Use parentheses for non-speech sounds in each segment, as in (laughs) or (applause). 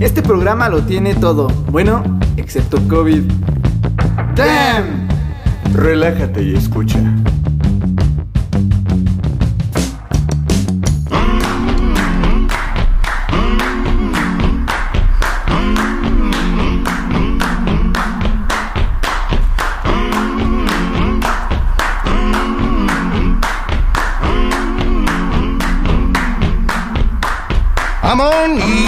Este programa lo tiene todo, bueno, excepto COVID. ¡Damn! Relájate y escucha. I'm need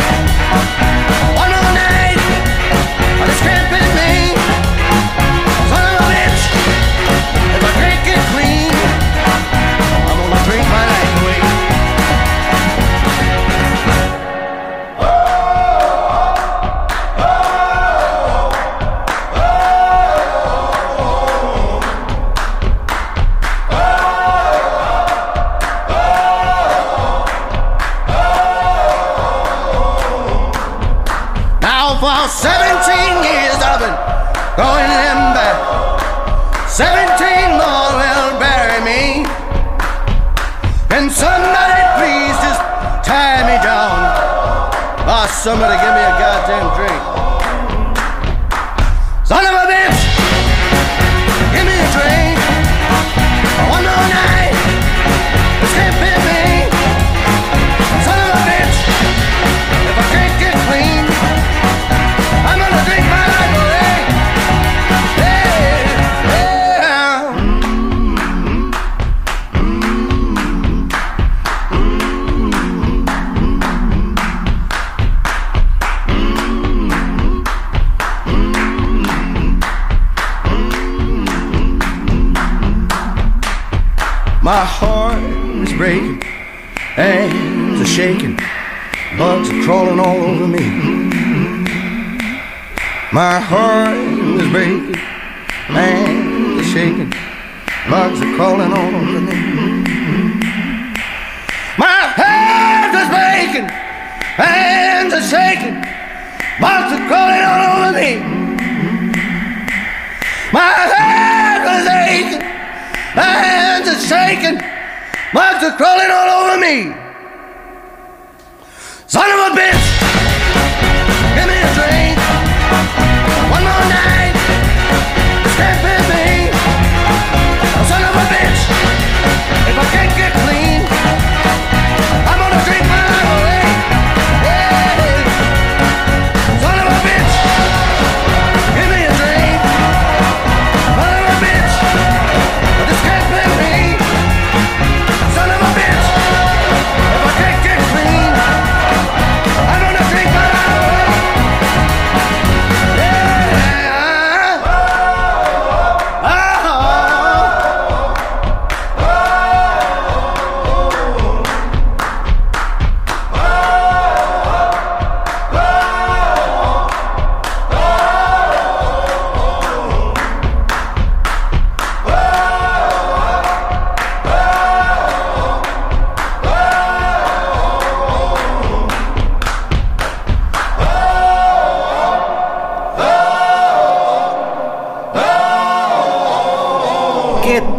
Somebody give me a goddamn drink. Son of a hands are shaking, bugs are crawling all over me. My heart is breaking, hands are shaking, bugs are crawling all over me. My heart is breaking, hands are shaking, bugs are crawling all over me. My head is aching, my hands are shaking, bugs are crawling all over me. Son of a bitch,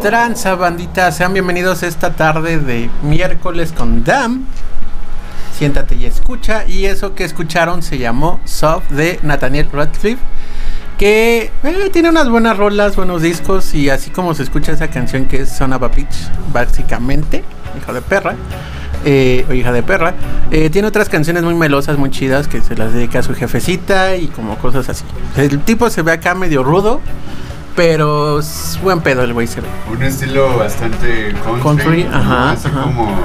tranza, bandita? Sean bienvenidos esta tarde de miércoles con Dam. Siéntate y escucha. Y eso que escucharon se llamó Soft de Nathaniel Radcliffe. Que eh, tiene unas buenas rolas, buenos discos. Y así como se escucha esa canción que es Son of a básicamente, hijo de perra. eh, o hija de perra. eh, tiene otras canciones muy melosas, muy chidas que se las dedica a su jefecita y como cosas así. El tipo se ve acá medio rudo, pero es buen pedo el güey se ve. Un estilo bastante country. Country, ¿no? ajá, Así ajá. como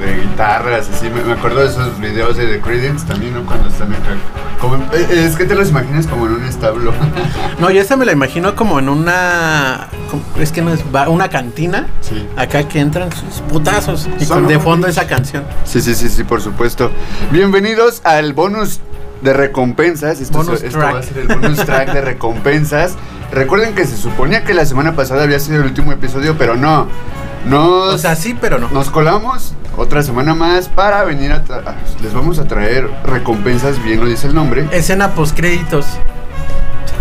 de guitarras, así. Me, me acuerdo de esos videos de The Credence también, ¿no? Cuando están acá. Como, en- eh, es que te los imaginas como en un establo. (laughs) No, yo esta me la imagino como en una. Es que no es. Una cantina. Sí. Acá que entran sus putazos. Y Son con de fondo esa canción. Sí, sí, sí, sí, por supuesto. Bienvenidos al bonus de recompensas. Esto, Bonus esto track. va a ser el bonus track de recompensas. (laughs) Recuerden que se suponía que la semana pasada había sido el último episodio, pero no. Nos, O sea, sí, pero no. nos colamos otra semana más para venir a... Les vamos a traer recompensas, bien lo dice el nombre. Escena post créditos.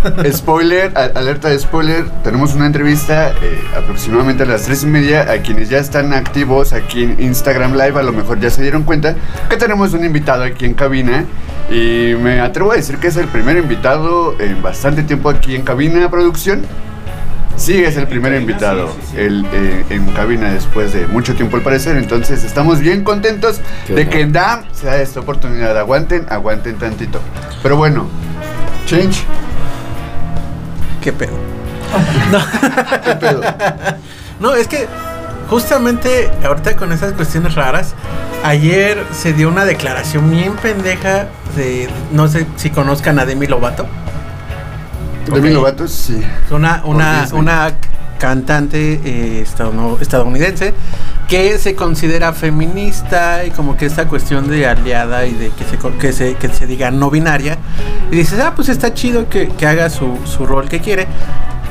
(laughs) Spoiler, alerta de spoiler, tenemos una entrevista eh, aproximadamente a las tres y media a quienes ya están activos aquí en Instagram Live, a lo mejor ya se dieron cuenta que tenemos un invitado aquí en cabina y me atrevo a decir que es el primer invitado en bastante tiempo aquí en cabina producción. Sí, es el primer invitado el, eh, en cabina después de mucho tiempo al parecer, entonces estamos bien contentos de que DAM se da esta oportunidad. Aguanten, aguanten tantito. Pero bueno, change. ¿Qué pedo? (laughs) ¿Qué pedo? (laughs) No, es que justamente ahorita con esas cuestiones raras, ayer se dio una declaración bien pendeja de, no sé si conozcan a Demi Lovato. Demi. Lovato, sí. Una, una, una cantante eh, estadoun- estadounidense que se considera feminista y como que esta cuestión de aliada y de que se, que se, que se diga no binaria. Y dices, ah, pues está chido que, que haga su, su rol que quiere.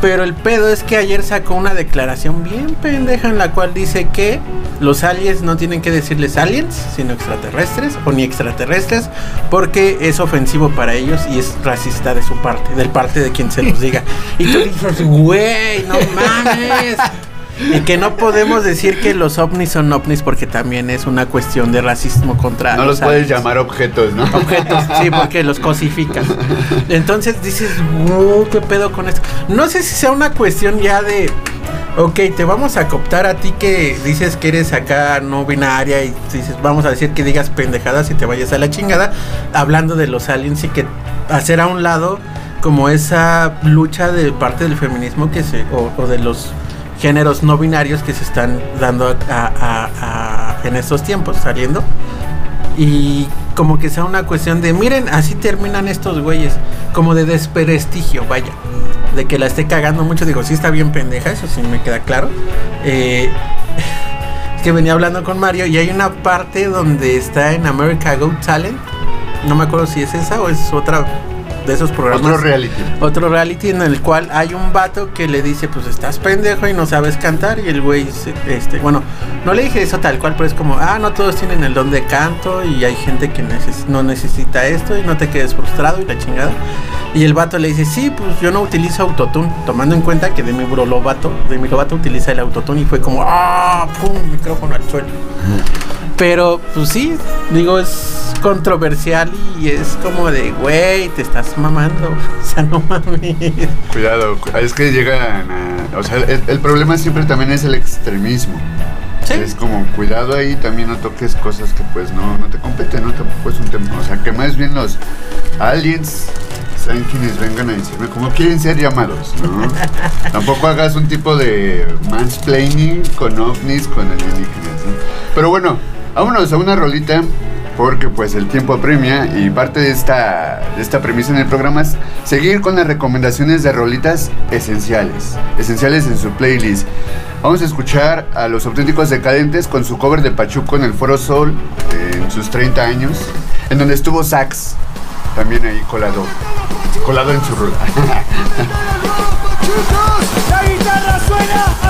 Pero el pedo es que ayer sacó una declaración bien pendeja en la cual dice que los aliens no tienen que decirles aliens, sino extraterrestres o ni extraterrestres, porque es ofensivo para ellos y es racista de su parte, del parte de quien se los diga. Y tú dices, güey, no mames. Y que no podemos decir que los ovnis son ovnis porque también es una cuestión de racismo contra No los puedes llamar objetos, ¿no? objetos, sí, (laughs) porque los cosificas. Entonces dices, "Uh, ¿qué pedo con esto? No sé si sea una cuestión ya de, ok, te vamos a cooptar a ti que dices que eres acá no binaria y dices, vamos a decir que digas pendejadas y te vayas a la chingada, hablando de los aliens y que hacer a un lado como esa lucha de parte del feminismo que se, o, o de los géneros no binarios que se están dando en estos tiempos, saliendo. Y como que sea una cuestión de miren así terminan estos güeyes como de desprestigio vaya de que la esté cagando mucho. Digo sí está bien pendeja eso sí me queda claro. Eh, (laughs) es que venía hablando con Mario y hay una parte donde está en America Go Talent. No me acuerdo si es esa o es otra de esos programas Otro reality. otro reality en el cual hay un vato que le dice, pues estás pendejo y no sabes cantar. Y el güey, este, bueno, no le dije eso tal cual, pero es como, ah, no todos tienen el don de canto y hay gente que neces- no necesita esto y no te quedes frustrado y la chingada. Y el vato le dice, sí, pues yo no utilizo autotune, tomando en cuenta que Demi Lovato, Demi Lovato utiliza el autotune y fue como, ah, pum, micrófono al suelo. Pero, pues sí, digo, es controversial y es como de, güey, te estás mamando. (laughs) O sea, no mames. Cuidado, cu- es que llegan a... O sea, el, el problema siempre también es el extremismo. Sí. Es como, cuidado ahí, también no toques cosas que pues no, no te competen, ¿no? Tampoco es un tema. O sea, que más bien los aliens sean quienes vengan a decirme cómo quieren ser llamados, ¿no? (laughs) Tampoco hagas un tipo de mansplaining con ovnis, con alienígenas, ¿no? Pero bueno, vámonos a una rolita porque pues el tiempo apremia y parte de esta, de esta premisa en el programa es seguir con las recomendaciones de rolitas esenciales, esenciales en su playlist. Vamos a escuchar a los auténticos decadentes con su cover de Pachuco en el Foro Sol en sus 30 años, en donde estuvo Sax también ahí colado, colado en su rola. (laughs) La guitarra suena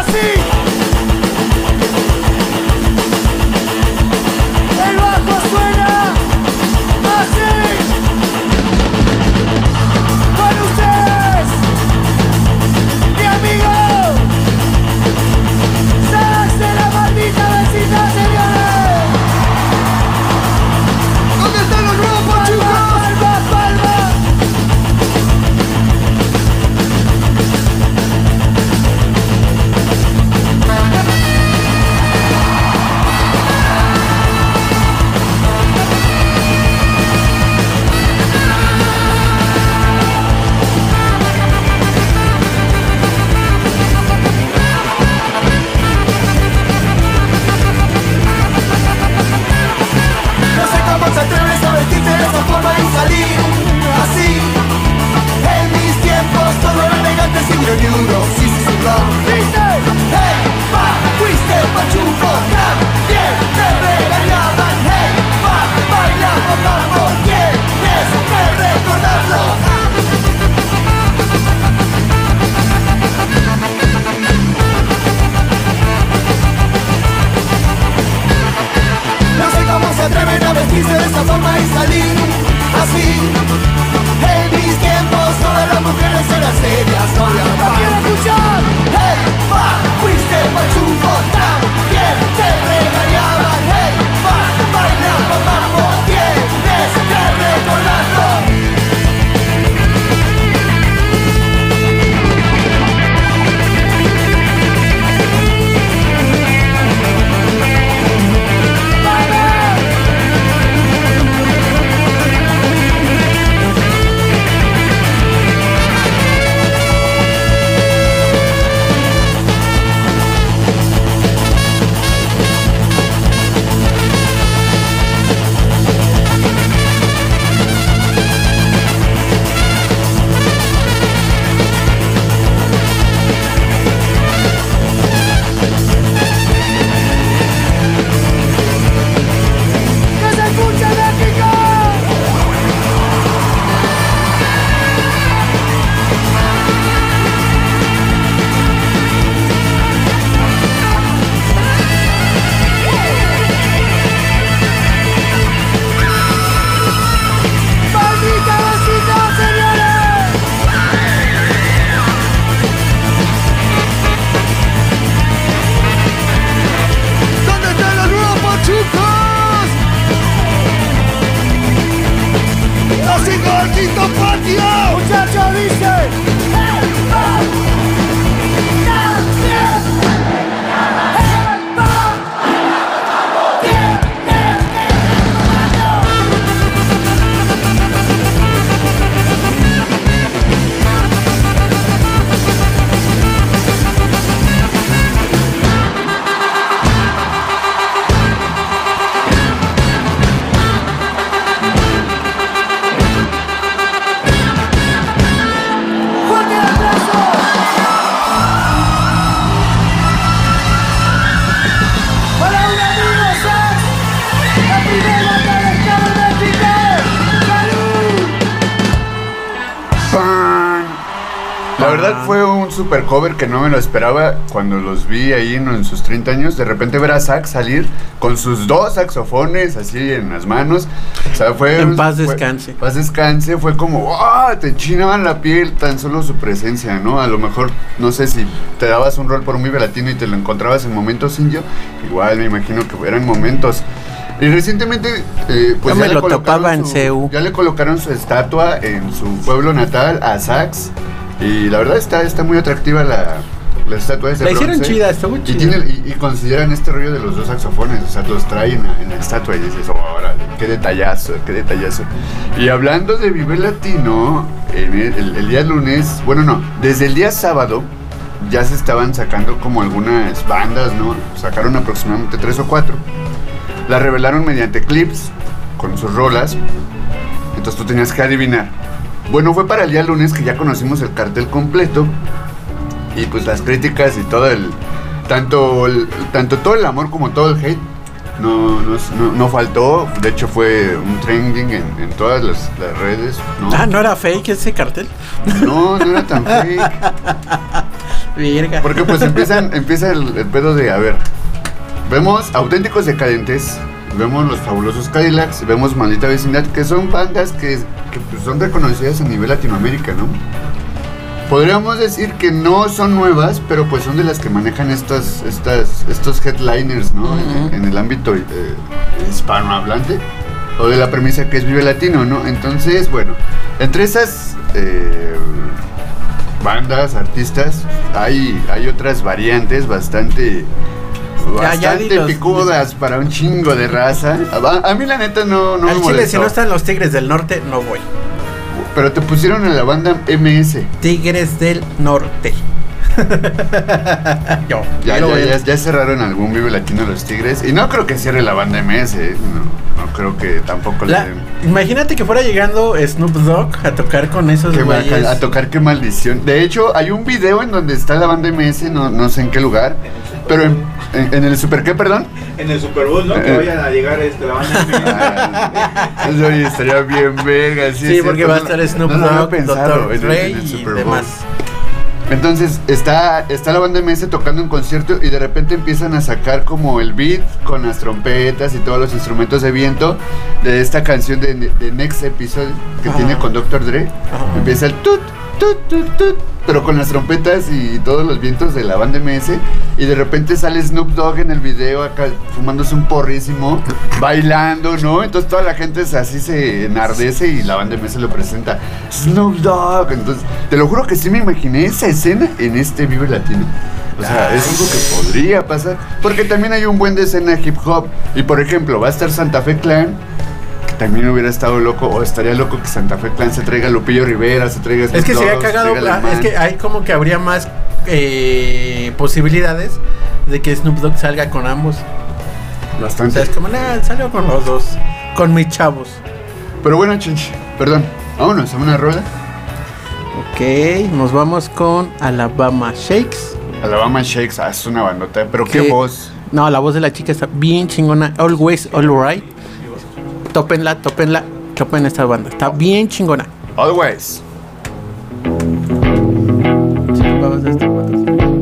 cover que no me lo esperaba cuando los vi ahí en, en sus 30 años. De repente ver a Zack salir con sus dos saxofones así en las manos. O sea, fue. En paz fue- descanse. paz descanse. Fue como, ¡ah! Te chinaban la piel tan solo su presencia, ¿no? A lo mejor, no sé si te dabas un rol por un Vive Latino y te lo encontrabas en momentos indio. Igual me imagino que eran momentos. Y recientemente, eh, pues Yo me ya le lo topaba en su- CEU. Ya le colocaron su estatua en su pueblo natal, a Sax. Y la verdad está, está muy atractiva la, la estatua de ese La hicieron bronce. chida, estuvo Y, chida. tiene- y- y consideran este rollo de los dos saxofones, o sea, los traen en la estatua y dices, órale, qué detallazo, qué detallazo. Y hablando de Vive Latino, en el, el- el día lunes, bueno, no, desde el día sábado ya se estaban sacando como algunas bandas, ¿no? Sacaron aproximadamente tres o cuatro. La revelaron mediante clips con sus rolas. Entonces tú tenías que adivinar. Bueno, fue para el día lunes que ya conocimos el cartel completo. Y pues las críticas y todo el. Tanto, el- tanto todo el amor como todo el hate. No, no, no- no faltó. De hecho, fue un trending en, en todas las, las redes. ¿no? Ah, ¿no era fake ese cartel? no, no era tan (laughs) fake. Virga. Porque pues empiezan, empieza el, el pedo de, a ver, vemos auténticos decadentes, vemos los fabulosos Cadillacs, vemos Maldita Vecindad, que son bandas que, que, pues, son reconocidas a nivel Latinoamérica, ¿no? Podríamos decir que no son nuevas, pero pues son de las que manejan estas, estas, estos headliners, ¿no? En, el ámbito eh, hispanohablante. O de la premisa que es Vive Latino, ¿no? Entonces, bueno, entre esas eh, bandas, artistas, hay, hay otras variantes bastante... Ya, ya Bastante picudas para un chingo de raza. A, a mí la neta no, no Al me chile, si no están los Tigres del Norte, no voy. Pero te pusieron en la banda MS. Tigres del Norte. (laughs) Yo. Ya, quiero ya, ver. ya, ya cerraron algún Vive Latino los Tigres. Y no creo que cierre la banda MS. ¿eh? No, no creo que tampoco La- le imagínate que fuera llegando Snoop Dogg a tocar con esos güeyes. a tocar qué maldición. De hecho, hay un video en donde está la banda MS, no, no sé en qué lugar. Pero en, en- en el Super qué, perdón. En el Super Bowl, ¿no? Eh. Que vayan a llegar este, la banda. (laughs) Ah, Eso oye, estaría bien verga. Sí, Sí, porque cierto, va a no- estar Snoop no lo había Dogg, pensado Dr. en el- en Super Bowl. demás. Entonces está, está la banda MS tocando un concierto y de repente empiezan a sacar como el beat con las trompetas y todos los instrumentos de viento de esta canción de, de Next Episode que tiene con Dr. Dre. Empieza el tut, tut, tut, tut, pero con las trompetas y todos los vientos de la banda MS. Y de repente sale Snoop Dogg en el video acá fumándose un porrísimo, bailando, ¿no? Entonces toda la gente se- así se enardece y la banda MS lo presenta. Snoop Dogg. Entonces, te lo juro que sí me imaginé esa escena en este Vive Latino. O sea, es algo que podría pasar. Porque también hay un buen de escena hip hop. Y por ejemplo, va a estar Santa Fe Clan. Que también hubiera estado loco, o estaría loco que Santa Fe Clan se traiga a Lupillo Rivera, se traiga Es que sería se cagado. a ah. Es que hay como que habría más eh, posibilidades de que Snoop Dogg salga con ambos. O Bastante. sea, es como, nah, salgo con los dos. Con mis chavos. Pero bueno, chinch, perdón. Vámonos a una rola. Ok, nos vamos con Alabama Shakes. Alabama Shakes, ah, es una bandota. Pero qué voz. No, la voz de la chica está bien chingona. Always All Right. Tópenla, tópenla, topen esta banda. Está bien chingona. Always. Sí, vamos a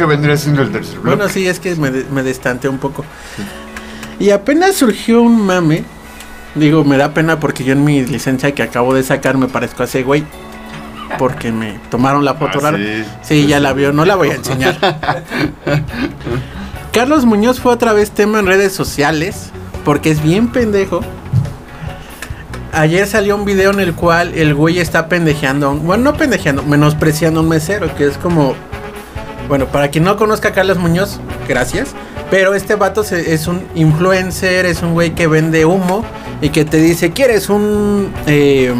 que vendría siendo el tercer bloque. Bueno, sí, es que me, me destanteé un poco. Y apenas surgió un mame. Digo, me da pena porque yo en mi licencia que acabo de sacar me parezco a ese güey. Porque me tomaron la foto Ah, rara. sí. Sí, ya la vio, no la voy a enseñar. (laughs) Carlos Muñoz fue otra vez tema en redes sociales porque es bien pendejo. Ayer salió un video en el cual el güey está pendejeando, bueno, no pendejeando, menospreciando a un mesero, que es como, bueno, para quien no conozca a Carlos Muñoz, gracias, pero este vato se- es un influencer, es un güey que vende humo y que te dice, ¿quieres un... eh,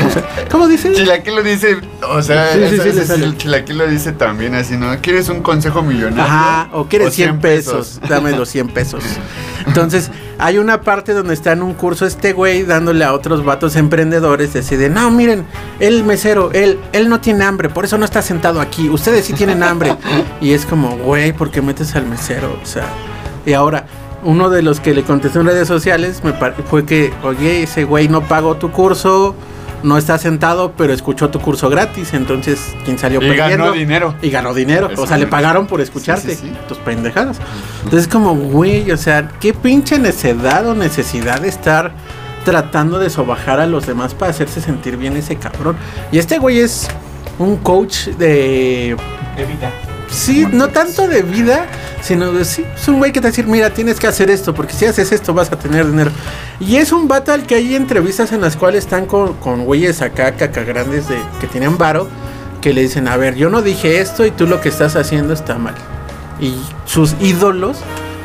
(laughs) ¿cómo, dice? Chilaquilo dice, o sea, Sí, sí, sí, el Chilaquilo dice también así, ¿no? ¿Quieres un consejo millonario? Ajá, o quieres 100 pesos, dame los 100 pesos. (laughs) Entonces, hay una parte donde está en un curso este güey dándole a otros vatos emprendedores, decide, no, miren, el mesero, él, él no tiene hambre, por eso no está sentado aquí, ustedes sí tienen hambre. (laughs) Y es como, güey, ¿por qué metes al mesero? O sea, y ahora, uno de los que le contestó en redes sociales me fue que, oye, ese güey no pagó tu curso, no está sentado, pero escuchó tu curso gratis, entonces, ¿quién salió Y perdiendo? ganó dinero. Y ganó dinero. O sea, le pagaron por escucharte. Sí, sí, sí. Tus pendejadas. Entonces, como, güey, o sea, qué pinche necedad o necesidad de estar tratando de sobajar a los demás para hacerse sentir bien ese cabrón. Y este güey es un coach de. De vida. Sí, no tanto de vida, sino de sí, es un güey que te decir, mira, tienes que hacer esto, porque si haces esto vas a tener dinero. Y es un vato al que hay entrevistas en las cuales están con, con güeyes acá, cacagrandes de, que tienen varo, que le dicen, a ver, yo no dije esto y tú lo que estás haciendo está mal. Y sus ídolos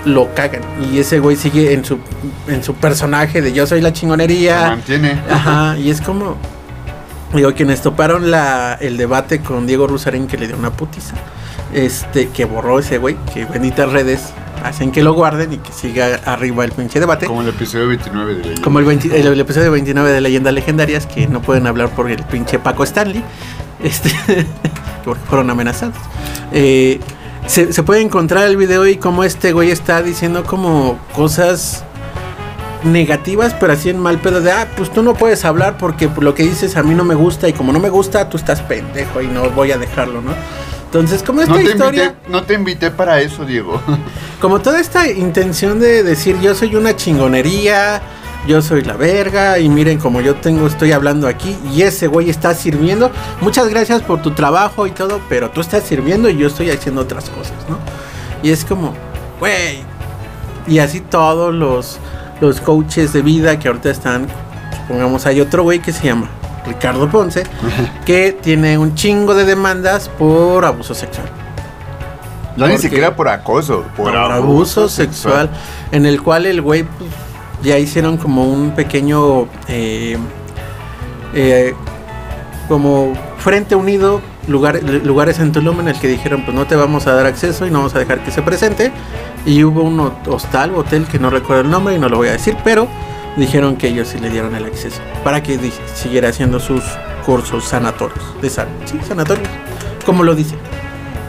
lo cagan. Y ese güey sigue en su, en su personaje de yo soy la Se chingonería. mantiene. Ajá, y es como. Digo, quienes toparon la, el debate con Diego Rusarín que le dio una putiza. Este, que borró ese güey, que benditas redes hacen que lo guarden y que siga arriba el pinche debate. Como el episodio 29 de la Como el, 20 el- el episodio 29 de Leyendas Legendarias, que no pueden hablar por el pinche Paco Stanley, (laughs) este, porque fueron amenazados. Eh, se, se puede encontrar el video y como este güey está diciendo como cosas negativas, pero así en mal pedo de, ah, pues tú no puedes hablar porque lo que dices a mí no me gusta y como no me gusta, tú estás pendejo y no voy a dejarlo, ¿no? Entonces, como esta No te, historia, invité, no te invité para eso, Diego. (laughs) como toda esta intención de decir yo soy una chingonería, yo soy la verga y miren como yo tengo, estoy hablando aquí y ese güey está sirviendo. Muchas gracias por tu trabajo y todo, pero tú estás sirviendo y yo estoy haciendo otras cosas, ¿no? Y es como, güey. Y así todos los, los coaches de vida que ahorita están, supongamos hay otro güey que se llama Ricardo Ponce, que tiene un chingo de demandas por abuso sexual. No ni siquiera por acoso, por, por abuso sexual, en el cual el güey pues, ya hicieron como un pequeño eh, eh, como frente unido lugar, lugares en Tulum en el que dijeron pues no te vamos a dar acceso y no vamos a dejar que se presente y hubo un ho- hostal hotel que no recuerdo el nombre y no lo voy a decir pero dijeron que ellos sí le dieron el acceso para que siguiera haciendo sus cursos sanatorios de san sí sanatorios como lo dice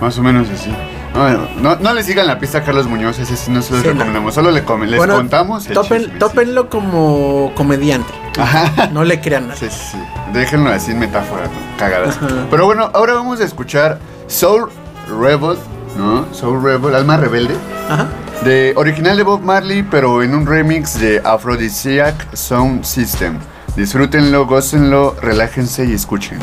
Más o menos así. No, no, no le sigan la pista a Carlos Muñoz, ese sí no se los Sí, no. recomendamos. Solo le les Bueno, contamos. topen- tópenlo como comediante Ajá. no le crean nada Sí, sí, sí. Déjenlo así en metáfora, cagadas. Ajá. Pero bueno, ahora vamos a escuchar Soul Rebel, ¿no? Soul Rebel, Alma Rebelde. Ajá. De original de Bob Marley, pero en un remix de Aphrodisiac Sound System. Disfrútenlo, gócenlo, relájense y escuchen.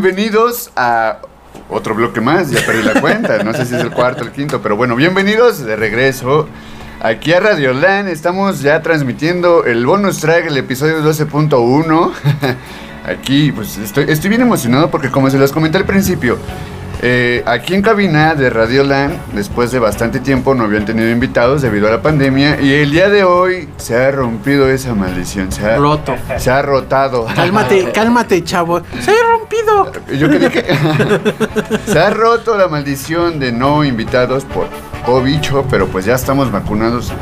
Bienvenidos a otro bloque más, ya perdí la cuenta, no sé si es el cuarto o el quinto, pero bueno, bienvenidos de regreso aquí a Radio Land. Estamos ya transmitiendo el bonus track, el episodio 12.1. (laughs) Aquí, pues estoy, estoy bien emocionado porque como se los comenté al principio, eh, aquí en cabina de Radio Land, después de bastante tiempo no habían tenido invitados debido a la pandemia y el día de hoy se ha rompido esa maldición, se ha, Roto. se ha rotado. Cálmate, (laughs) cálmate, chavo. Se ha rompido. Yo creí que (laughs) se ha roto la maldición de no invitados por cobicho, pero pues ya estamos vacunados.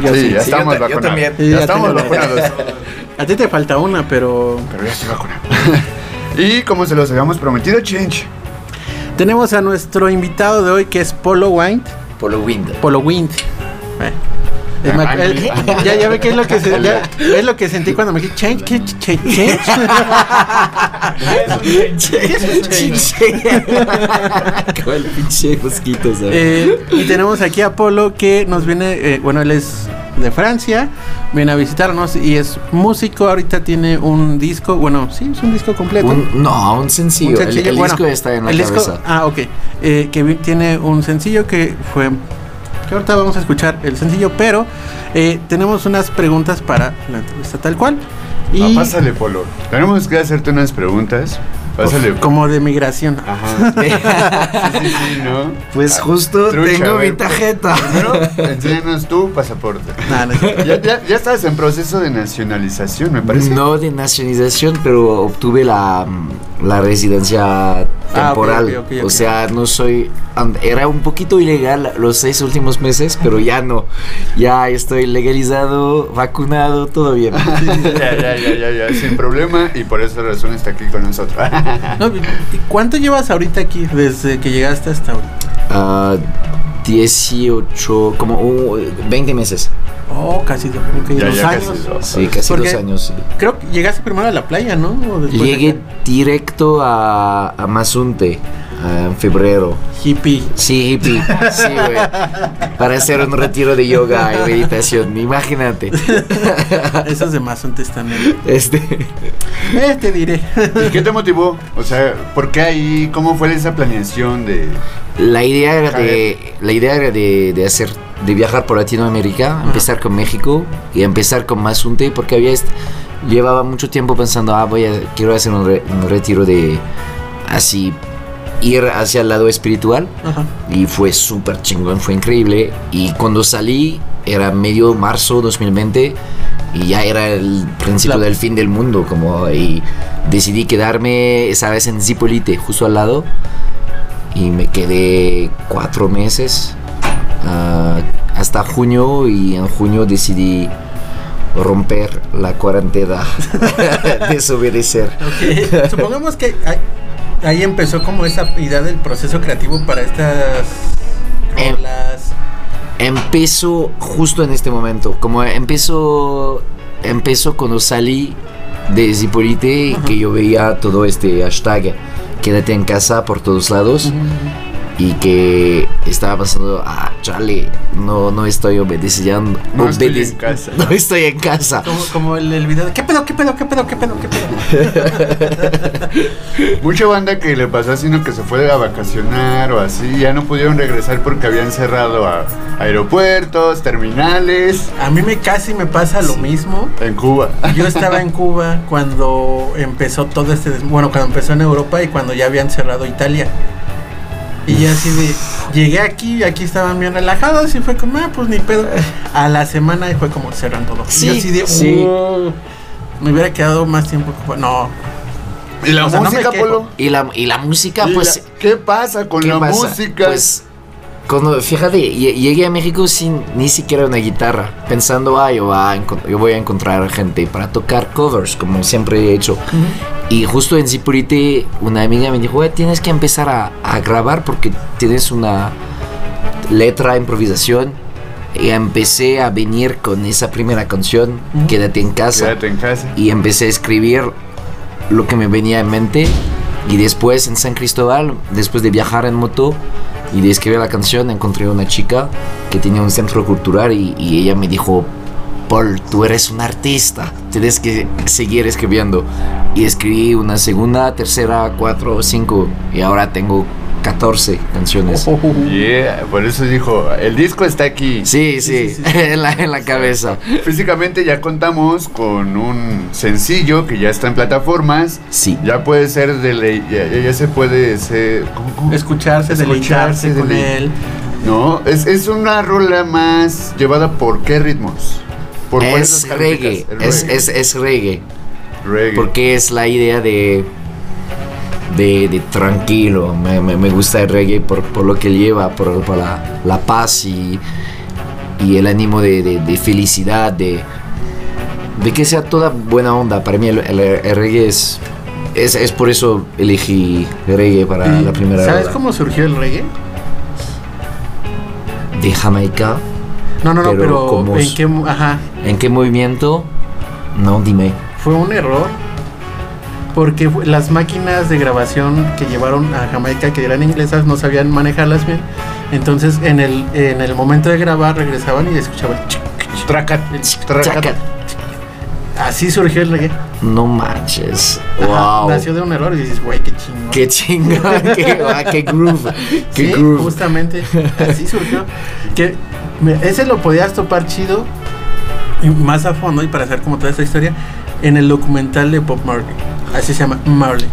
Yo sí, sí, ya sí, estamos yo ta- yo vacunados. también. Sí, ya ya estamos vacunados. (laughs) A ti te falta una, pero Pero ya estoy vacunado. y como se los habíamos prometido, Change. Tenemos a nuestro invitado de hoy que es Polo Wind. Polo Wind. Polo Wind. Eh. Es ma- él- (laughs) ya, ya ve que es lo que se- ya- es lo que sentí cuando me dije change, ¿qué ch- ch- change? Como el pinche mosquito, ¿sabes? Eh, y tenemos aquí a Polo que nos viene, eh, bueno, él es de Francia, viene a visitarnos y es músico, ahorita tiene un disco, bueno, sí, es un disco completo. Un- no, un sencillo. Un El- sencillo, el, bueno, disco está en la el disco- cabeza. ah, ok. Eh, que tiene un sencillo que fue. Que ahorita vamos a escuchar el sencillo, pero eh, tenemos unas preguntas para la entrevista tal cual. Y Ah, pásale, Polo. Tenemos que hacerte unas preguntas. Pásale. como de migración. Ajá. Sí, sí, (laughs) sí, ¿no? Pues justo Trucha, tengo ver, mi tarjeta. Primero, (laughs) enséñanos tu pasaporte. Nah, no. Ya, ya, ya estás en proceso de nacionalización, me parece. No de nacionalización, pero obtuve la, la residencia temporal. ok, ok, ok, O ok. sea, no soy. Era un poquito ilegal los seis últimos meses, pero ya no. Ya estoy legalizado, vacunado, todo bien. Ya, ya, ya, ya, ya, sin problema y por esa razón está aquí con nosotros. (laughs) No, ¿y ¿Cuánto llevas ahorita aquí desde que llegaste hasta ahora? Ah, 18, como uh, 20 meses. Oh, casi dos, ok, Ya, dos ya años. casi dos. Sí, casi Porque- dos años. sí. Creo que llegaste primero a la playa, ¿no? ¿O después Llegué directo a, a Mazunte en febrero. hippie. Sí, hippie. Sí, güey. Para hacer un retiro de yoga y meditación. Imagínate. (laughs) Esos de Mazonte están en... Este. Eh, te diré. ¿Y qué te motivó? O sea, ¿por qué ahí? ¿Cómo fue esa planeación de...? La idea era de. La idea era de, de hacer. de viajar por Latinoamérica, empezar con México y empezar con Mazunte, porque había llevaba mucho tiempo pensando, ah, voy a. quiero hacer un, re- un retiro de. así. Ir hacia el lado espiritual. Ajá. Y fue súper chingón, fue increíble. Y cuando salí, era medio marzo 2020. Y ya era el principio del fin del mundo. Como, y decidí quedarme esa vez en Zipolite, justo al lado. Y me quedé cuatro meses. ah, hasta junio. Y en junio decidí romper la cuarentena. (laughs) Desobedecer. Ok, Supongamos que ahí, ahí empezó como esa idea del proceso creativo para estas Em, rolas. Empezó justo en este momento. Como empezó, empezó cuando salí de Zipolite, que yo veía todo este hashtag quédate en casa por todos lados. Y que estaba pensando, ah, chale, no, no estoy obedeciendo. No estoy obedec- en casa. (laughs) No estoy en casa. Como, como el, el video de ¿qué pedo, qué pedo, qué pedo, qué pedo, qué pedo? (laughs) Mucha banda que le pasó sino que se fue a vacacionar o así, ya no pudieron regresar porque habían cerrado a aeropuertos, terminales, A mí me casi me pasa lo mismo. en Cuba. Yo (laughs) estaba en Cuba cuando empezó todo este... Bueno, cuando empezó en Europa y cuando ya habían cerrado Italia. Y ya así de... Llegué aquí y aquí estaban bien relajados y fue como, ah, pues ni pedo. A la semana y fue como cerran todo. y yo así de... sí. "Uh, me hubiera quedado más tiempo. en Cuba". No. ¿Y la O sea, música. Polo? Y la, y la música, ¿Y pues... la- ¿Qué pasa con ¿Qué la pasa? música? Pues, cuando, fíjate, lle- llegué a México sin ni siquiera una guitarra, pensando, ah, yo, va a yo voy a encontrar gente para tocar covers, como siempre he hecho. Y justo en Zipurite, una amiga me dijo, "Güey, tienes que empezar a, a grabar porque tienes una letra, improvisación. Y empecé a venir con esa primera canción, Quédate en casa Quédate en casa. y empecé a escribir lo que me venía en mente y después en San Cristóbal, después de viajar en moto y de escribir la canción, encontré una chica que tenía un centro cultural y, y ella me dijo, Paul, tú eres un artista, tienes que seguir escribiendo. Y escribí una segunda, tercera, cuatro, cinco, y ahora tengo 14 canciones. Yeah, por eso dijo, el disco está aquí. Sí, sí, (laughs) en, la, en la cabeza. Físicamente ya contamos con un sencillo que ya está en plataformas. Sí. Ya puede ser de ley, ya, ya- se puede ser, ¿cómo- cómo? Escucharse, Escucharse, deleitarse con delei- él. No, es, es una rola más llevada por qué ritmos. ¿Por cuáles Es reggae, es, es, es reggae. Reggae. Porque es la idea de. De, de tranquilo. Me, me- me gusta el reggae por, por lo que lleva, por, por la, la paz y, y el ánimo de, de- de felicidad, de, de que sea toda buena onda. Para mí el, el- el reggae es, es. es por eso elegí reggae para la primera ¿Sabes rola. cómo surgió el reggae? De Jamaica. No, no, no, Pero pero, ¿en qué, ajá, ¿En qué movimiento? No, dime. fue un error? Porque las máquinas de grabación que llevaron a Jamaica, que eran inglesas, no sabían manejarlas bien. Entonces, en el, en el momento de grabar, regresaban y escuchaban. Tracat, tracat. Así surgió el reggae. No manches. Ajá, Wow. Nació de un error y dices, güey, qué chingón. Qué chingón, (laughs) qué, ah, qué groove, qué Sí, groove. justamente así surgió. Que ese lo podías topar chido y más a fondo y para hacer como toda esta historia en el documental de Bob Marley. Así se llama Marley.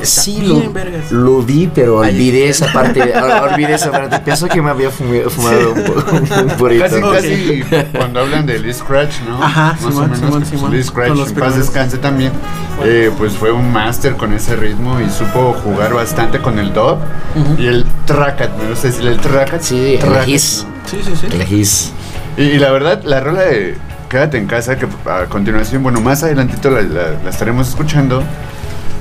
Está Sí, bien, lo, vi, pero (laughs) olvidé esa parte. ol- olvidé esa parte. Pienso que me había fumado un, purito. Casi, casi cuando hablan de Lee Scratch, ¿no? Ajá, Más Simón, o menos. Simón, Simón. Lee Scratch, en paz descanse también. eh, pues fue un máster con ese ritmo y supo jugar bastante con el dub y el tracat, me gusta decir el tracat. Sí, el his. ¿no? Sí, sí, sí. El his. Y, y la verdad, la rola de Quédate en casa, que a continuación, bueno, más adelantito la, la- la estaremos escuchando.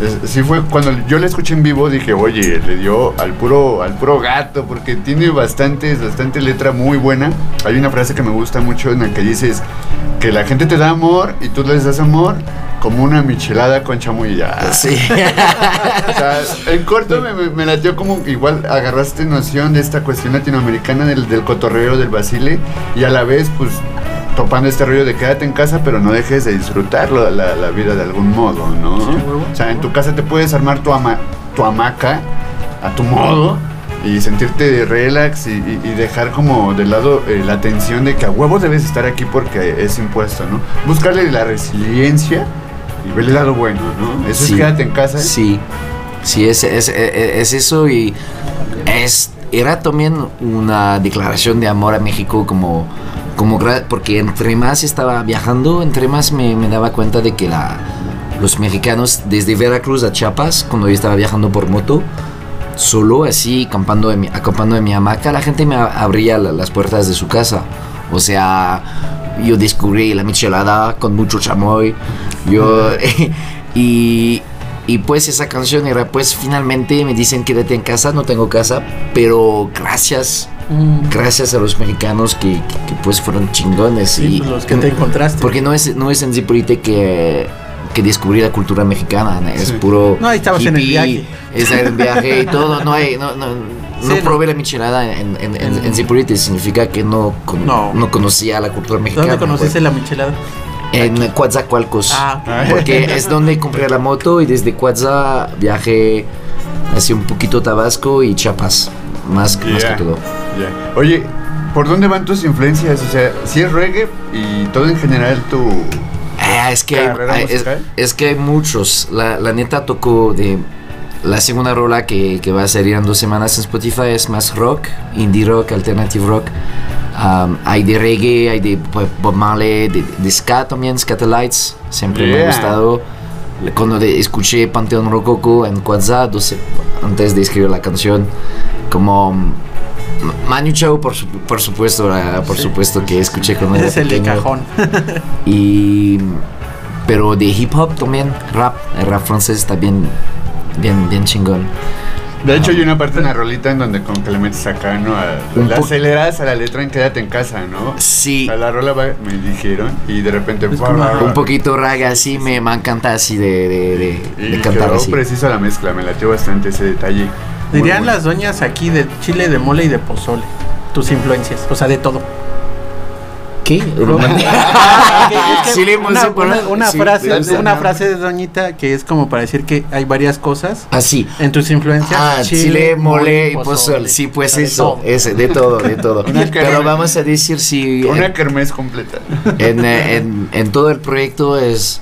es- sí fue cuando yo la escuché en vivo, dije, oye, le dio al puro, al puro gato, porque tiene bastantes, bastante letra muy buena. Hay una frase que me gusta mucho en la que dices que la gente te da amor y tú les das amor como una michelada con chamoy. Ya. Sí. (laughs) O sea, en corto me, me, me latió como igual agarraste noción de esta cuestión latinoamericana del, del cotorreo, del basile, y a la vez, pues, topando este rollo de quédate en casa, pero no dejes de disfrutarlo, la, la vida de algún modo, ¿no? Sí, o sea, en tu casa te puedes armar tu, ama, tu hamaca a tu modo y sentirte de relax y, y- y dejar como de lado eh, la tensión de que a huevo debes estar aquí porque es impuesto, ¿no? Buscarle la resiliencia y ver el lado bueno, ¿no? Eso Sí. es quédate en casa. Sí. Sí, es, es, es- es eso y es, era también una declaración de amor a México como, como porque entre más estaba viajando, entre más me, me daba cuenta de que la, los mexicanos desde Veracruz a Chiapas, cuando yo estaba viajando por moto, solo así, acampando de mi, acampando de mi hamaca, la gente me abría la- las puertas de su casa. O sea, yo descubrí la michelada con mucho chamoy. Yo, (laughs) y, y pues esa canción era, pues finalmente me dicen quédate en casa, no tengo casa, pero gracias, Mm, gracias a los mexicanos que, que- que, pues fueron chingones. sí, y, pues, los que te encontraste. porque no es, no es en Zipolite que, que descubrí la cultura mexicana, es Sí. puro. No, ahí estabas en el viaje. Es en el viaje y (laughs) todo, no hay, no, no, Sí, no no. probé la michelada en, en, en, en Zipolite, significa que no, con- No. no. conocía la cultura mexicana. ¿Dónde conociste pues. la michelada? En Coatzacoalcos. Ah. (laughs) Porque es donde compré la moto y desde Coatza viajé hacia un poquito Tabasco y Chiapas, más, más que todo. Ya. Oye, ¿por dónde van tus influencias? O sea, si es reggae y todo en general tu... Ah, es que hay, ¿Carrera hay- es, es que hay muchos. La, la neta tocó de la segunda rola que, que va a salir en dos semanas en Spotify es más rock, indie rock, alternative rock. Um, hay de reggae, hay de Bob Marley, de, de ska también, Scatolites. Siempre me Yeah. ha gustado. Cuando escuché Panteón Rococo en Quadzá, antes de escribir la canción, como Manu Chao, por, su- por supuesto, ah, por supuesto que escuché era (laughs) es el de pequeño. cajón. (laughs) Y pero de hip hop también, rap, el rap francés está bien bien bien chingón. De hecho, hay una parte en la rolita en donde como que le metes acá, ¿no? La aceleras a la letra en Quédate en casa, ¿no? Sí, A la rola va- me dijeron y de repente... Es bla, como- bla, bla. un poquito raga así me, me encanta así de, de, de- Y de cantar quedó así. preciso la mezcla, me latió bastante ese detalle. Dirían bueno. las doñas aquí de chile, de mole y de pozole. Tus influencias, o sea, de todo. ¿Qué? Ah, una, mole, una- una sí, frase, una frase de Doñita que es como para decir que hay varias cosas Ah, sí. en tus influencias. Ah, chile, mole y pozole. Sí, pues de eso, todo. ese, de todo, de todo. (laughs) Una Pero vamos a decir si Una kermés completa. en, eh, en- en todo el proyecto es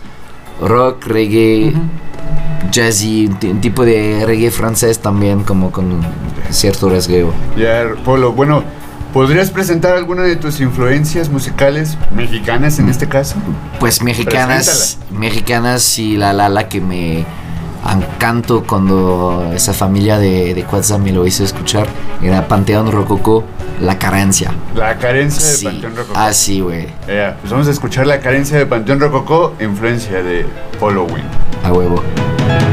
rock, reggae, ti- un tipo de reggae francés también, como con cierto rasgueo. Ya, Polo, bueno, ¿podrías presentar alguna de tus influencias musicales mexicanas en este caso? Pues mexicanas, mexicanas y la la la que me encanto cuando esa familia de, de me lo hizo escuchar era Panteón Rococó, La Carencia. La carencia de Sí. Panteón Rococó. Ah, sí, güey, Ya, pues vamos a escuchar la carencia de Panteón Rococó, influencia de Polo Win. 还会不？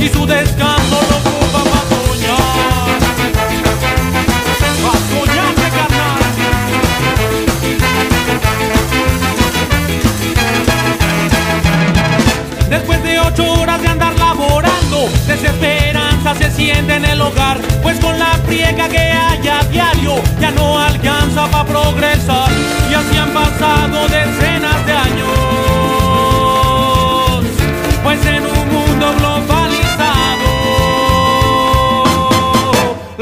Y su descanso lo ocupa para soñar. Pa' soñarse, carnal. Después de ocho horas de andar laborando, desesperanza se siente en el hogar, pues con la friega que hay a diario ya no alcanza para progresar. Y así han pasado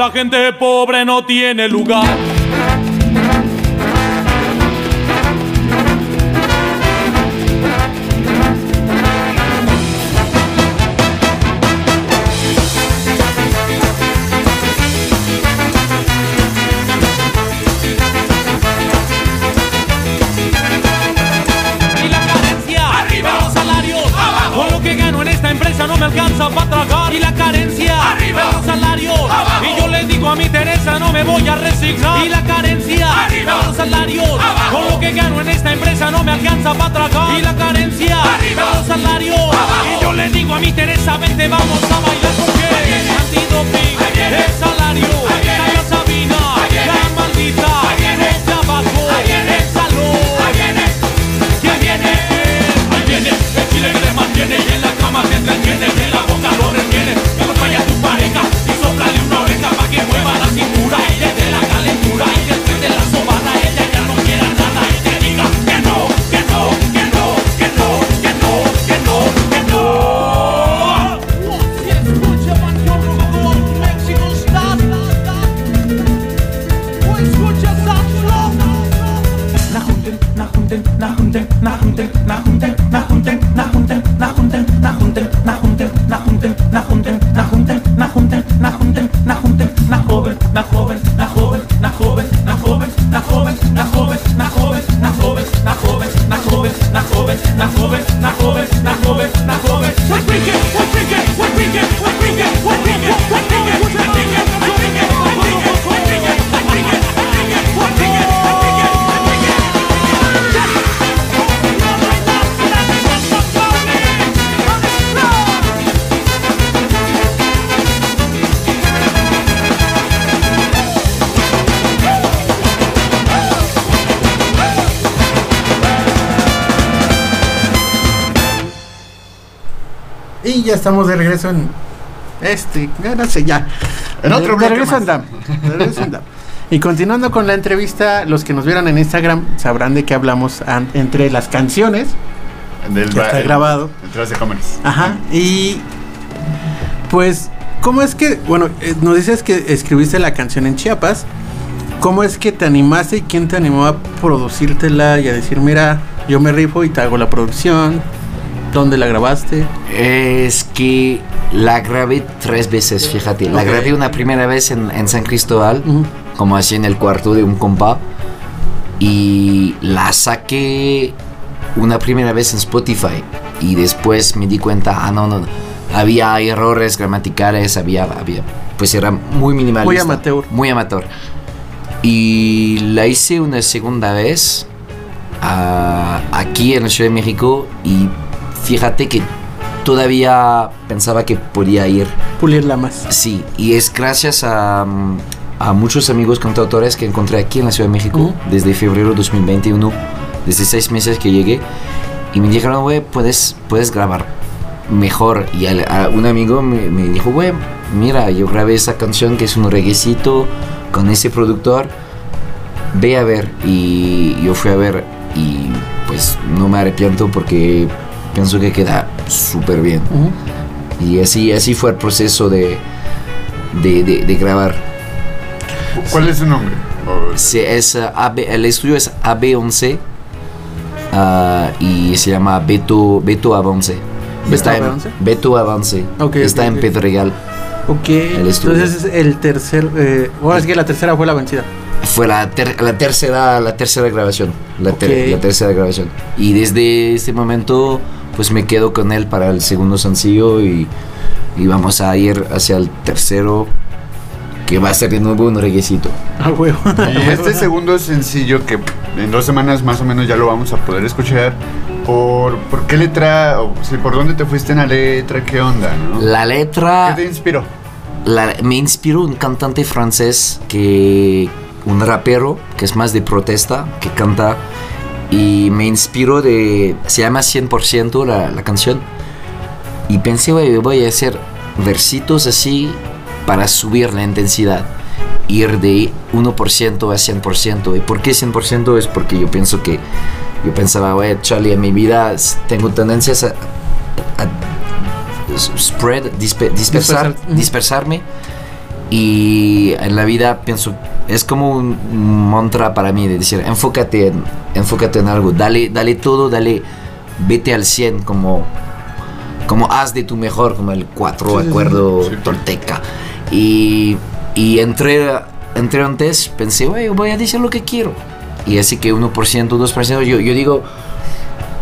la gente pobre no tiene lugar. y la carencia. Abajo. Y yo le digo a mi Teresa no me voy a resignar. Y la carencia. Arriba los salarios. Abajo. Con lo que gano en esta empresa no me alcanza para tragar. Y la carencia. Arriba los salarios. Abajo. Y yo le digo a mi Teresa vente vamos a bailar porque antidoping. Estamos de regreso en este, sé, ya. En otro de, de bloque regreso más. en DAM. De regreso en DAM. (laughs) Y continuando con la entrevista, los que nos vieron en Instagram sabrán de qué hablamos entre las canciones. Del Ya está el- grabado. Detrás de cámaras. Ajá. Y pues, ¿cómo es que, bueno, eh, nos dices que escribiste la canción en Chiapas? ¿Cómo es que te animaste y quién te animó a producírtela y a decir, mira, yo me rifo y te hago la producción? ¿Dónde la grabaste? Es que la grabé tres veces, fíjate. La grabé una primera vez en, en San Cristóbal, como así en el cuarto de un compa. y la saqué una primera vez en Spotify y después me di cuenta, ah, no, no, no, había errores gramaticales, había, había, pues era muy minimalista. Muy amateur. Muy amateur. Y la hice una segunda vez ah, aquí en la Ciudad de México y fíjate que todavía pensaba que podía ir. Pulirla más. Sí, y es gracias a, mm, a muchos amigos cantautores que encontré aquí en la Ciudad de México Ujú. desde febrero 2021, desde seis meses que llegué, y me dijeron, güey, puedes, puedes grabar mejor. Y a un amigo me, me dijo, güey, mira, yo grabé esa canción que es un reguecito con ese productor, ve a ver. Y yo fui a ver y pues no me arrepiento porque pienso que queda súper bien. Ujú. Y así, así fue el proceso de, de, de- de grabar. ¿Cuál es su nombre? Sí, es, uh, AB el estudio es AB11 ah, y se llama Beto, Beto Avance. ¿Beto Está en Avance? Beto Avance. Ok, Está ok, en ok. Pedregal. Ok. estudio. Entonces es el tercer. Eh, ahora es que la tercera fue la vencida. Fue la, ter- la tercera la tercera grabación. La, ter- la tercera grabación. Y desde ese momento pues me quedo con él para el segundo sencillo y, y vamos a ir hacia el tercero que va a ser de nuevo un reguecito. Ah, huevo. Y (laughs) este segundo sencillo que en dos semanas más o menos ya lo vamos a poder escuchar. ¿Por, por qué letra? O, sí, ¿Por dónde te fuiste en la letra? ¿Qué onda? no? La letra... ¿Qué te inspiró? La- me inspiró un cantante francés que un rapero que es más de protesta que canta y me inspiró de se llama 100% la, la canción. Y pensé "Güey, voy a hacer versitos así para subir la intensidad ir de 1% a 100% y por qué 100% es porque yo pienso que yo pensaba güey Charlie en mi vida tengo tendencias a, spread dispe- dispersar, dispersarme. Y en la vida pienso es como un mantra para mí de decir enfócate en enfócate en algo. Dale dale todo dale vete al 100 como como haz de tu mejor como el 4 Sí, acuerdo Sí. tolteca. Y y entré entré antes pensé "Güey, voy a decir lo que quiero y así que 1% 2% yo, yo digo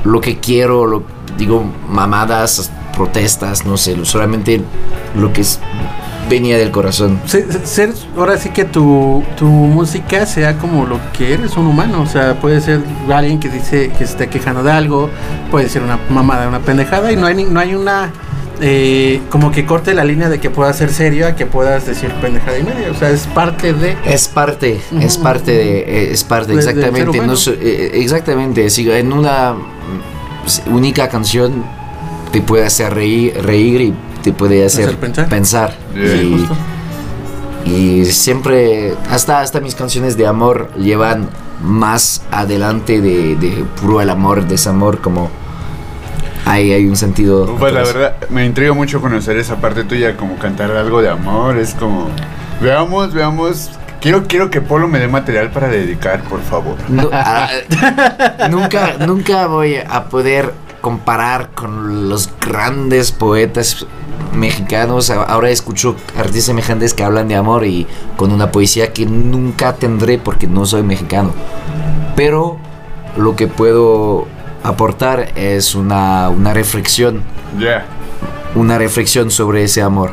lo que quiero lo, digo mamadas protestas no sé solamente lo que es, venía del corazón Se- se- Ser, ahora sí que tu, tu música sea como lo que eres, un humano. O sea, puede ser alguien que dice que se está quejando de algo, puede ser una mamada, una pendejada, y no hay, no hay una. eh, como que corte la línea de que puedas ser serio a que puedas decir pendejada y media. O sea, es parte de. Es parte, es parte de, eh, es parte exactamente, no eh, exactamente, en una mm, única canción te puede hacer reír, reír y te puede hacer, Hacer pensar. Yeah. y, justo. y siempre, hasta, hasta mis canciones de amor llevan más adelante de, de puro el amor, desamor, como hay, hay un sentido. Pues la verdad, me intriga mucho conocer esa parte tuya, como cantar algo de amor, es como... Veamos, veamos... Quiero, quiero que Polo me dé material para dedicar, por favor. No, ah, (laughs) nunca, nunca voy a poder comparar con los grandes poetas mexicanos. Ahora escucho artistas semejantes que hablan de amor y con una poesía que nunca tendré porque no soy mexicano. Pero lo que puedo aportar es una, una reflexión, Ya. una reflexión sobre ese amor.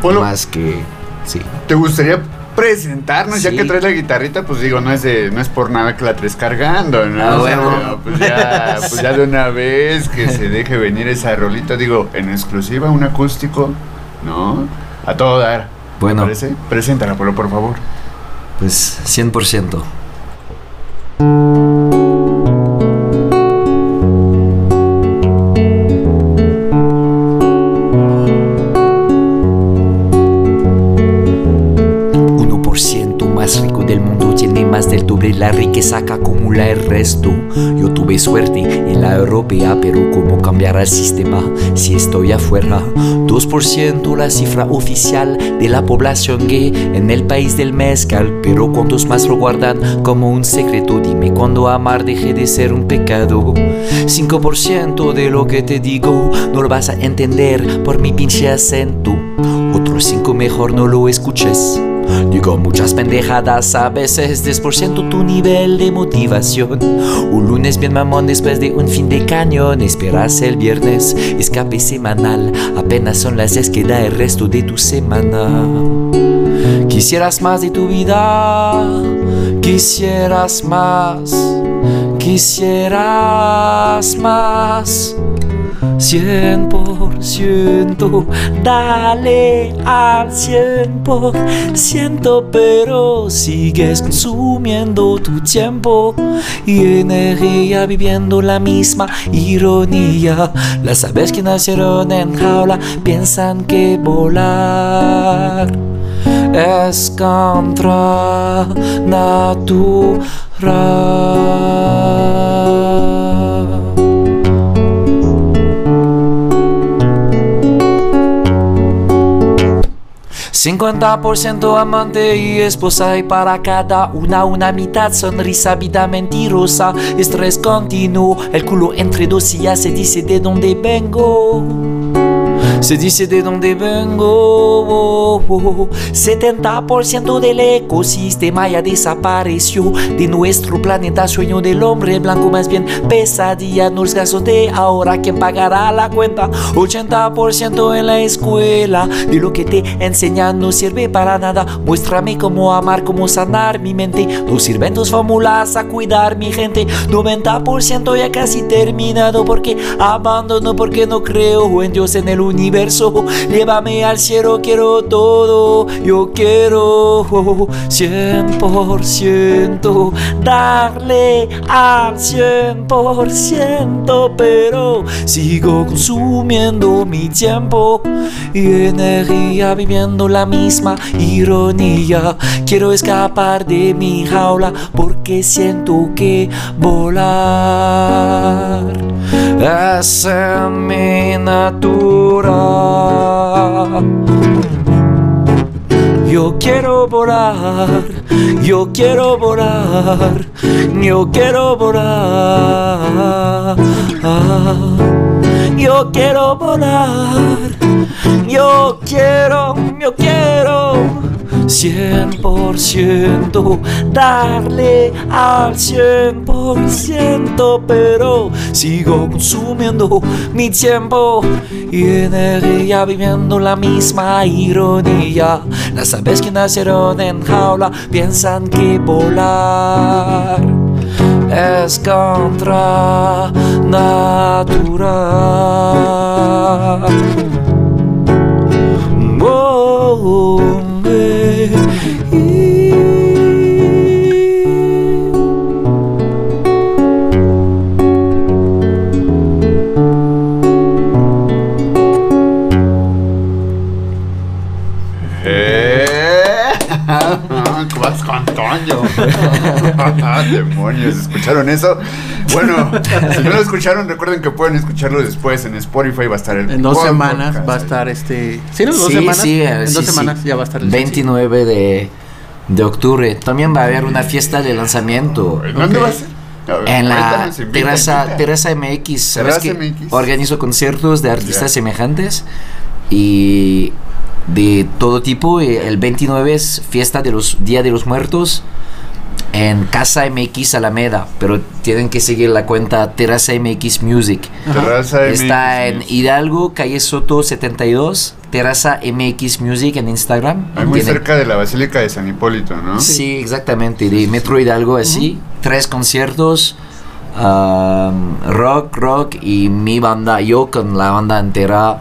Polo, Más que, sí. ¿te gustaría presentarnos? Ya que traes la guitarrita, pues digo, no es, de, no es por nada que la traes cargando, ¿no? Ah, O sea, bueno. pues, ya, pues ya de una vez que se deje venir esa rolita, digo, en exclusiva, un acústico, ¿no? A todo dar. Bueno. ¿Parece? Preséntala, Polo, por favor. Pues 100%. Más del doble la riqueza que acumula el resto. Yo tuve suerte en la europea, pero ¿cómo cambiar el sistema si estoy afuera? 2% la cifra oficial de la población gay en el país del mezcal, pero ¿cuántos más lo guardan como un secreto? Dime cuándo amar deje de ser un pecado. 5% de lo que te digo no lo vas a entender por mi pinche acento. Otro 5 mejor no lo escuches. Digo muchas pendejadas, a veces 10% tu nivel de motivación. Un lunes bien mamón después de un fin de cañón. Esperas el viernes, escape semanal. Apenas son las 10 que da el resto de tu semana. Quisieras más de tu vida, quisieras más, quisieras más. 100%, dale al 100%, pero sigues consumiendo tu tiempo y energía viviendo la misma ironía. Las aves que nacieron en jaula piensan que volar es contra natural. 50% amante y esposa y para cada una una mitad sonrisa vida mentirosa estrés continuo el culo entre dos sillas se dice de dónde vengo. Se dice de dónde vengo. oh, oh. 70% del ecosistema ya desapareció de nuestro planeta. Sueño del hombre blanco, más bien pesadilla. Nos gastos de ahora. ¿Quién pagará la cuenta? 80% en la escuela. De lo que te enseñan no sirve para nada. Muéstrame cómo amar, cómo sanar mi mente. No sirven tus fórmulas a cuidar mi gente. 90% ya casi terminado. Porque abandono, porque no creo en Dios en el universo. Llévame al cielo, quiero todo. Yo quiero 100% darle al 100%. Pero sigo consumiendo mi tiempo y energía viviendo la misma ironía. Quiero escapar de mi jaula porque siento que volar es en mi Yo quiero volar, yo quiero volar, yo quiero volar. Yo quiero volar, yo quiero, yo quiero. 100% darle al 100% pero sigo consumiendo mi tiempo y energía viviendo la misma ironía las aves que nacieron en jaula piensan que volar es contra natural Oh. Toño. (laughs) Demonios, ¿escucharon eso? Bueno, si no lo escucharon, recuerden que pueden escucharlo después en Spotify. Va a estar el En dos podcast semanas va a estar este. ¿Sí, no? ¿Dos Sí, semanas? sí, en sí, dos sí. semanas ya va a estar el 29 de, de octubre. También va a haber una fiesta de lanzamiento. ¿Dónde Ok. va a ser? Ver, En la invita. Terraza MX, ¿sabes que MX. Organizo conciertos de artistas Ya. semejantes y de todo tipo. y El 29 es fiesta de los Día de los Muertos en Casa MX Alameda, pero tienen que seguir la cuenta Terraza MX Music. Terraza Está MX. en Hidalgo, calle Soto 72, Terraza MX Music en Instagram. Ahí muy Tienen- cerca de la Basílica de San Hipólito, ¿no? Sí, exactamente, de Metro Hidalgo así. Tres conciertos, um, rock, rock y mi banda, yo con la banda entera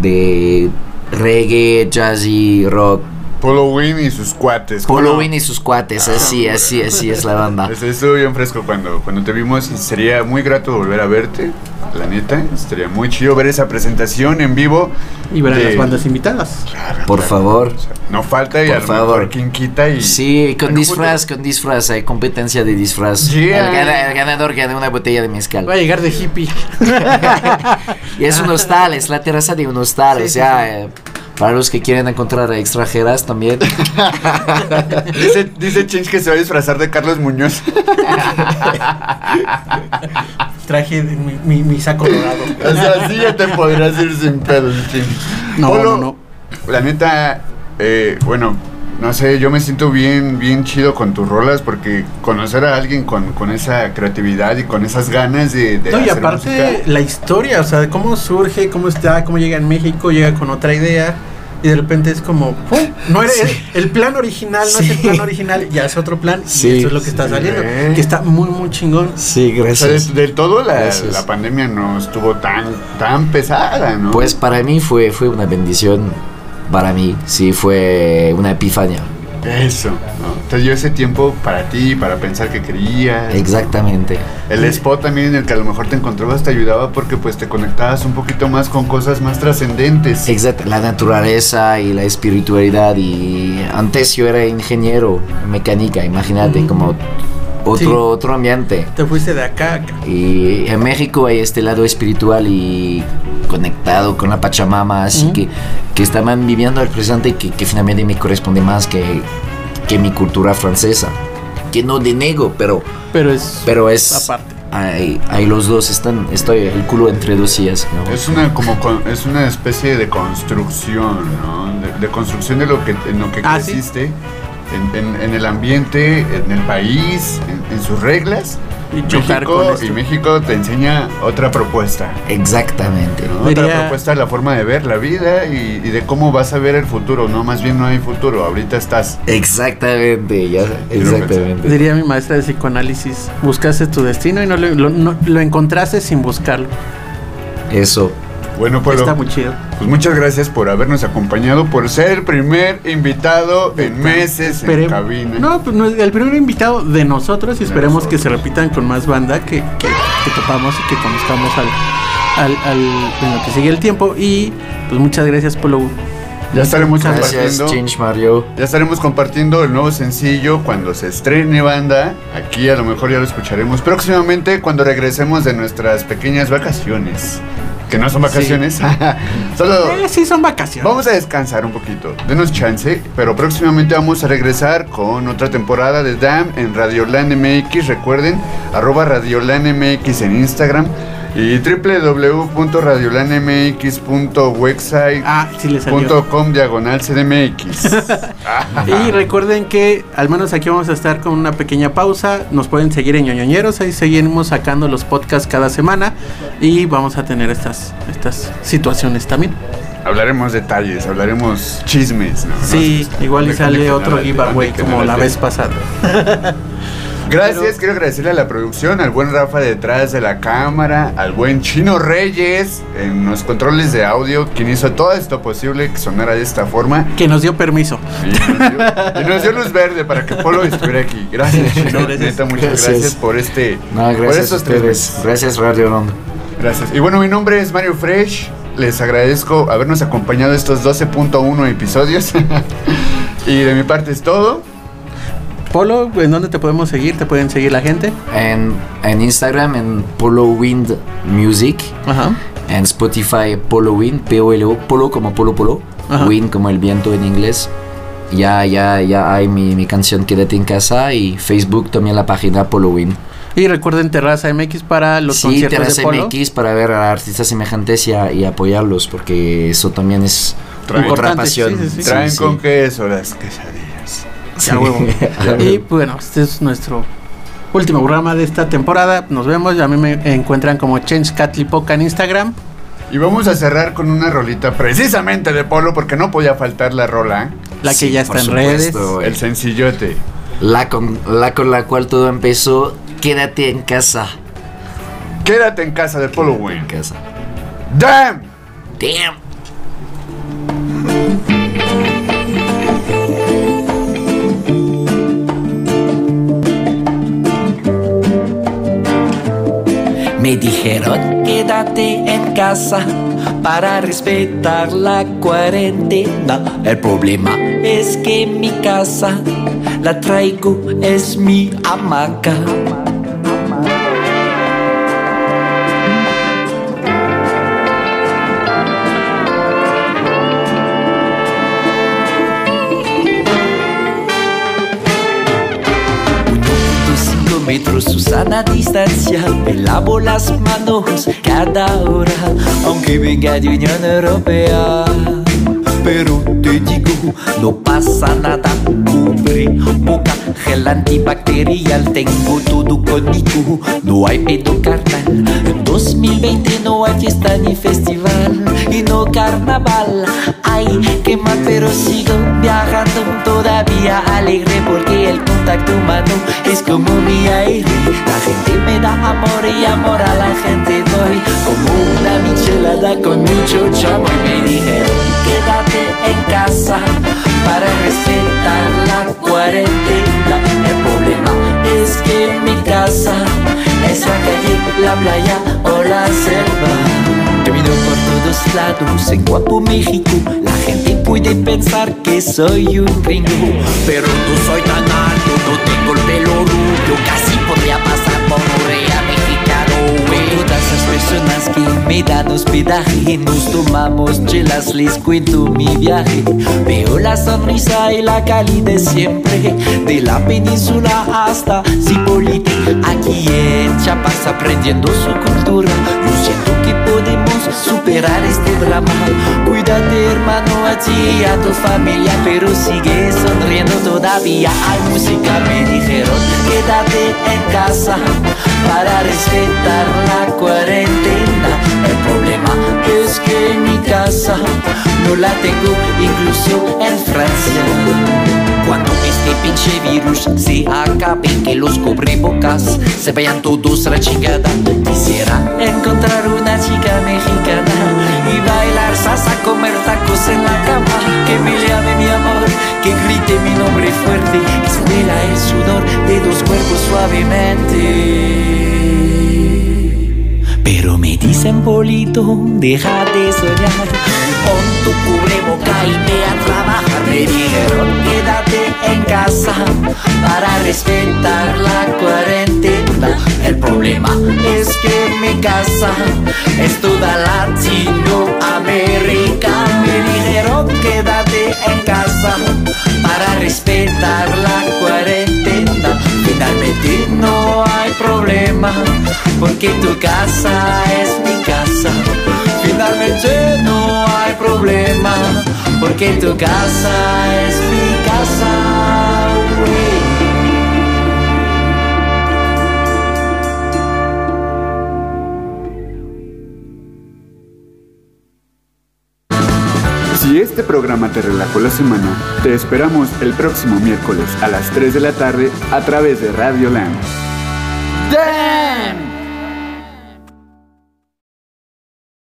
de reggae, jazzy, rock. Polo Win y sus cuates. Polo. Win y sus cuates, así, así, así es la banda. (laughs) Estuvo bien fresco cuando, cuando te vimos y sería muy grato volver a verte, la neta. Estaría muy chido ver esa presentación en vivo. Y ver a de- las bandas invitadas. Claro, Por claro. favor. O sea, no falta y Por a favor. mejor quien quita y... Sí, con disfraz, con disfraz, hay competencia de disfraz. Yeah. El, gana- el ganador gana una botella de mezcal. Va a llegar de hippie. (laughs) Y es un hostal, es la terraza de un hostal, o sea, eh, para los que quieren encontrar a extranjeras también. (laughs) Dice, dice Chinch que se va a disfrazar de Carlos Muñoz. (laughs) Traje de mi, mi, mi saco dorado. o sea, así ya te podrías ir sin pedos, Chinch. No, Polo, no, no. La neta, eh, bueno, no sé, yo me siento bien, bien chido con tus rolas porque conocer a alguien con, con esa creatividad y con esas ganas de, de No, y hacer aparte música. la historia, o sea, de cómo surge, cómo está, cómo llega en México, llega con otra idea y de repente es como, ¡pum! No era el, el plan original, no es el Sí. plan original, ya es otro plan Sí, y eso es lo que está sí. saliendo, que está muy muy chingón. Sí, O sea, gracias. de- del todo la, Gracias. la pandemia no estuvo tan, tan pesada, ¿no? Pues para mí fue, fue una bendición. Para mí, sí, fue una epifanía. Eso, ¿no? Te dio ese tiempo para ti, para pensar que querías. Exactamente. El spot también en el que a lo mejor te encontrabas te ayudaba porque pues te conectabas un poquito más con cosas más trascendentes. Exacto, la naturaleza y la espiritualidad. Y antes yo era ingeniero, mecánica, imagínate, Ujú. como otro, Sí. otro ambiente. Te fuiste de acá. Y en México hay este lado espiritual y conectado con la Pachamama, así Ujú. que, que estaban viviendo el presente que, que finalmente me corresponde más que, que mi cultura francesa. Que no denego, pero, Pero es pero es... aparte. Ahí, ahí los dos están, estoy el culo entre dos sillas. ¿no? Es una como con- es una especie de construcción, ¿no? De, de construcción de lo que en lo que Ah, ¿sí? En, en- en el ambiente, en el país, en, en sus reglas. Y chocar México, con esto. y México te enseña otra propuesta. Exactamente. ¿no? Diría- Otra propuesta de la forma de ver la vida y, y de cómo vas a ver el futuro, ¿no? Más bien no hay futuro, ahorita estás. Exactamente, ya, exactamente. Diría mi maestra de psicoanálisis, buscaste tu destino y no lo, lo- no- lo encontraste sin buscarlo. Eso. Bueno, Polo, Está muy chido. pues muchas gracias por habernos acompañado, por ser el primer invitado en meses en cabina. No, pues no el primer invitado de nosotros y esperemos que se repitan con más banda que, que, que topamos y que conozcamos al, al, al- en lo que sigue el tiempo. Y pues muchas gracias, Polo. Ya estaremos Gracias, compartiendo. Change Mario. Ya estaremos compartiendo el nuevo sencillo cuando se estrene banda. Aquí a lo mejor ya lo escucharemos próximamente cuando regresemos de nuestras pequeñas vacaciones. Que no son vacaciones. (laughs) Solo Eh, sí, son vacaciones. vamos a descansar un poquito. Denos chance. Pero próximamente vamos a regresar con otra temporada de DAM en Radioland MX. Recuerden, arroba Radioland MX en Instagram. Y www.radiolandmx.website Ah, diagonal CDMX. (laughs) Y recuerden que al menos aquí vamos a estar con una pequeña pausa. Nos pueden seguir en ñoñoñeros. Ahí seguimos sacando los podcasts cada semana. Y vamos a tener estas, estas situaciones también. hablaremos detalles, hablaremos chismes. ¿no? Sí, No, igual y sale otro giveaway como la vez pasada. (laughs) Gracias, quiero agradecerle a la producción, al buen Rafa detrás de la cámara, al buen Chino Reyes en los controles de audio, quien hizo todo esto posible que sonara de esta forma. Que nos dio permiso. Y nos dio, y nos dio luz verde para que Polo estuviera aquí. Gracias, Chino. Gracias. Neta, muchas gracias, Gracias. por este. No, por gracias a estos tres ustedes. meses. Gracias, Radio Rondo. Gracias. Y bueno, mi nombre es Mario Fresh. Les agradezco habernos acompañado estos 12.1 episodios. (laughs) y de mi parte es todo. Polo, ¿en dónde te podemos seguir? ¿Te pueden seguir la gente? En, en Instagram, en Polo Wind Music. Ajá. En Spotify, Polo Wind, P-O-L-O, Polo como Polo Polo. Ajá. Wind como el viento en inglés. Ya, ya, ya hay mi, mi canción Quédate en casa y Facebook también la página Polo Wind. Y recuerden Terraza MX para los sí, conciertos Terraza de Polo. MX para ver a artistas semejantes y, a- y apoyarlos porque eso también es Traen- otra Importante, pasión. sí, sí, sí. Traen Sí, con sí. queso las quesadillas. Ya, huevo. (laughs) y bueno, este es nuestro último programa de esta temporada. Nos vemos. A mí me encuentran como Change Catlipoca en Instagram. Y vamos a cerrar con una rolita precisamente de Polo porque no podía faltar la rola. La que Sí, ya está por en redes. supuesto, güey. El sencillote. La con, la con la cual todo empezó, quédate en casa. Quédate en casa de Polo En Win. casa. ¡Damn! Damn. Dijeron quédate en casa para respetar la cuarentena. El problema es que mi casa la traigo es mi hamaca. Metros, Susana distancia, me lavo las manos cada hora, aunque venga de Unión Europea. Pero te digo, no pasa nada. Cubre boca, gel antibacterial, tengo todo conmigo. No hay pedo carnal. En 2020 no hay fiesta ni festival y no carnaval. Ay, qué mal, pero sigo viajando todavía alegre porque el contacto humano es como mi aire. La gente me da amor y amor a la gente doy como una michelada con mucho chavo y me dijeron en casa para respetar la cuarentena. El problema es que mi casa es la calle, la playa o la selva. Camino por todos lados en Guapo México. La gente puede pensar que soy un gringo, pero no soy tan alto, no tengo el pelo rubio. Casi podría pasar por que me dan hospedaje, nos tomamos chelas, les cuento mi viaje. Veo la sonrisa y la calidez siempre, de la península hasta Zipolite. Aquí en Chiapas aprendiendo su cultura, yo siento que podemos superar este drama. Cuídate hermano a ti y a tu familia, pero sigue sonriendo todavía. Hay música, me dijeron, quédate en casa para respetar la cuarentena. El problema es que mi casa no la tengo incluso en Francia. Cuando este pinche virus se acabe Que los cubrebocas se vayan todos a la chingada. Quisiera encontrar una chica mexicana Y bailar salsa, comer tacos en la cama. Que me llame mi amor, que grite mi nombre fuerte. Escuela el sudor de dos cuerpos suavemente. Pero me dicen Polito, deja de soñar. Pon tu cubreboca y ve a trabajar Me dijeron quédate en casa para respetar la cuarentena. El problema es que mi casa es toda Latinoamérica. Me dijeron quédate en casa para respetar la cuarentena. Finalmente no hay problema porque tu casa es mi casa Finalmente no hay problema porque tu casa es mi casa. Si este programa te relajó la semana, te esperamos el próximo miércoles a las 3 de la tarde a través de Radio Land. ¡Damn!